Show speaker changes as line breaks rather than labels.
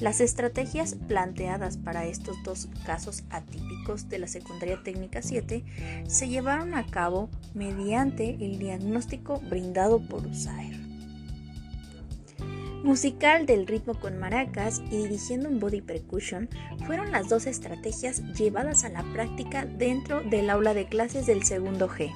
Las estrategias planteadas para estos dos casos atípicos de la secundaria técnica 7 se llevaron a cabo mediante el diagnóstico brindado por USAER. Musical del ritmo con maracas y dirigiendo un body percussion fueron las dos estrategias llevadas a la práctica dentro del aula de clases del segundo G.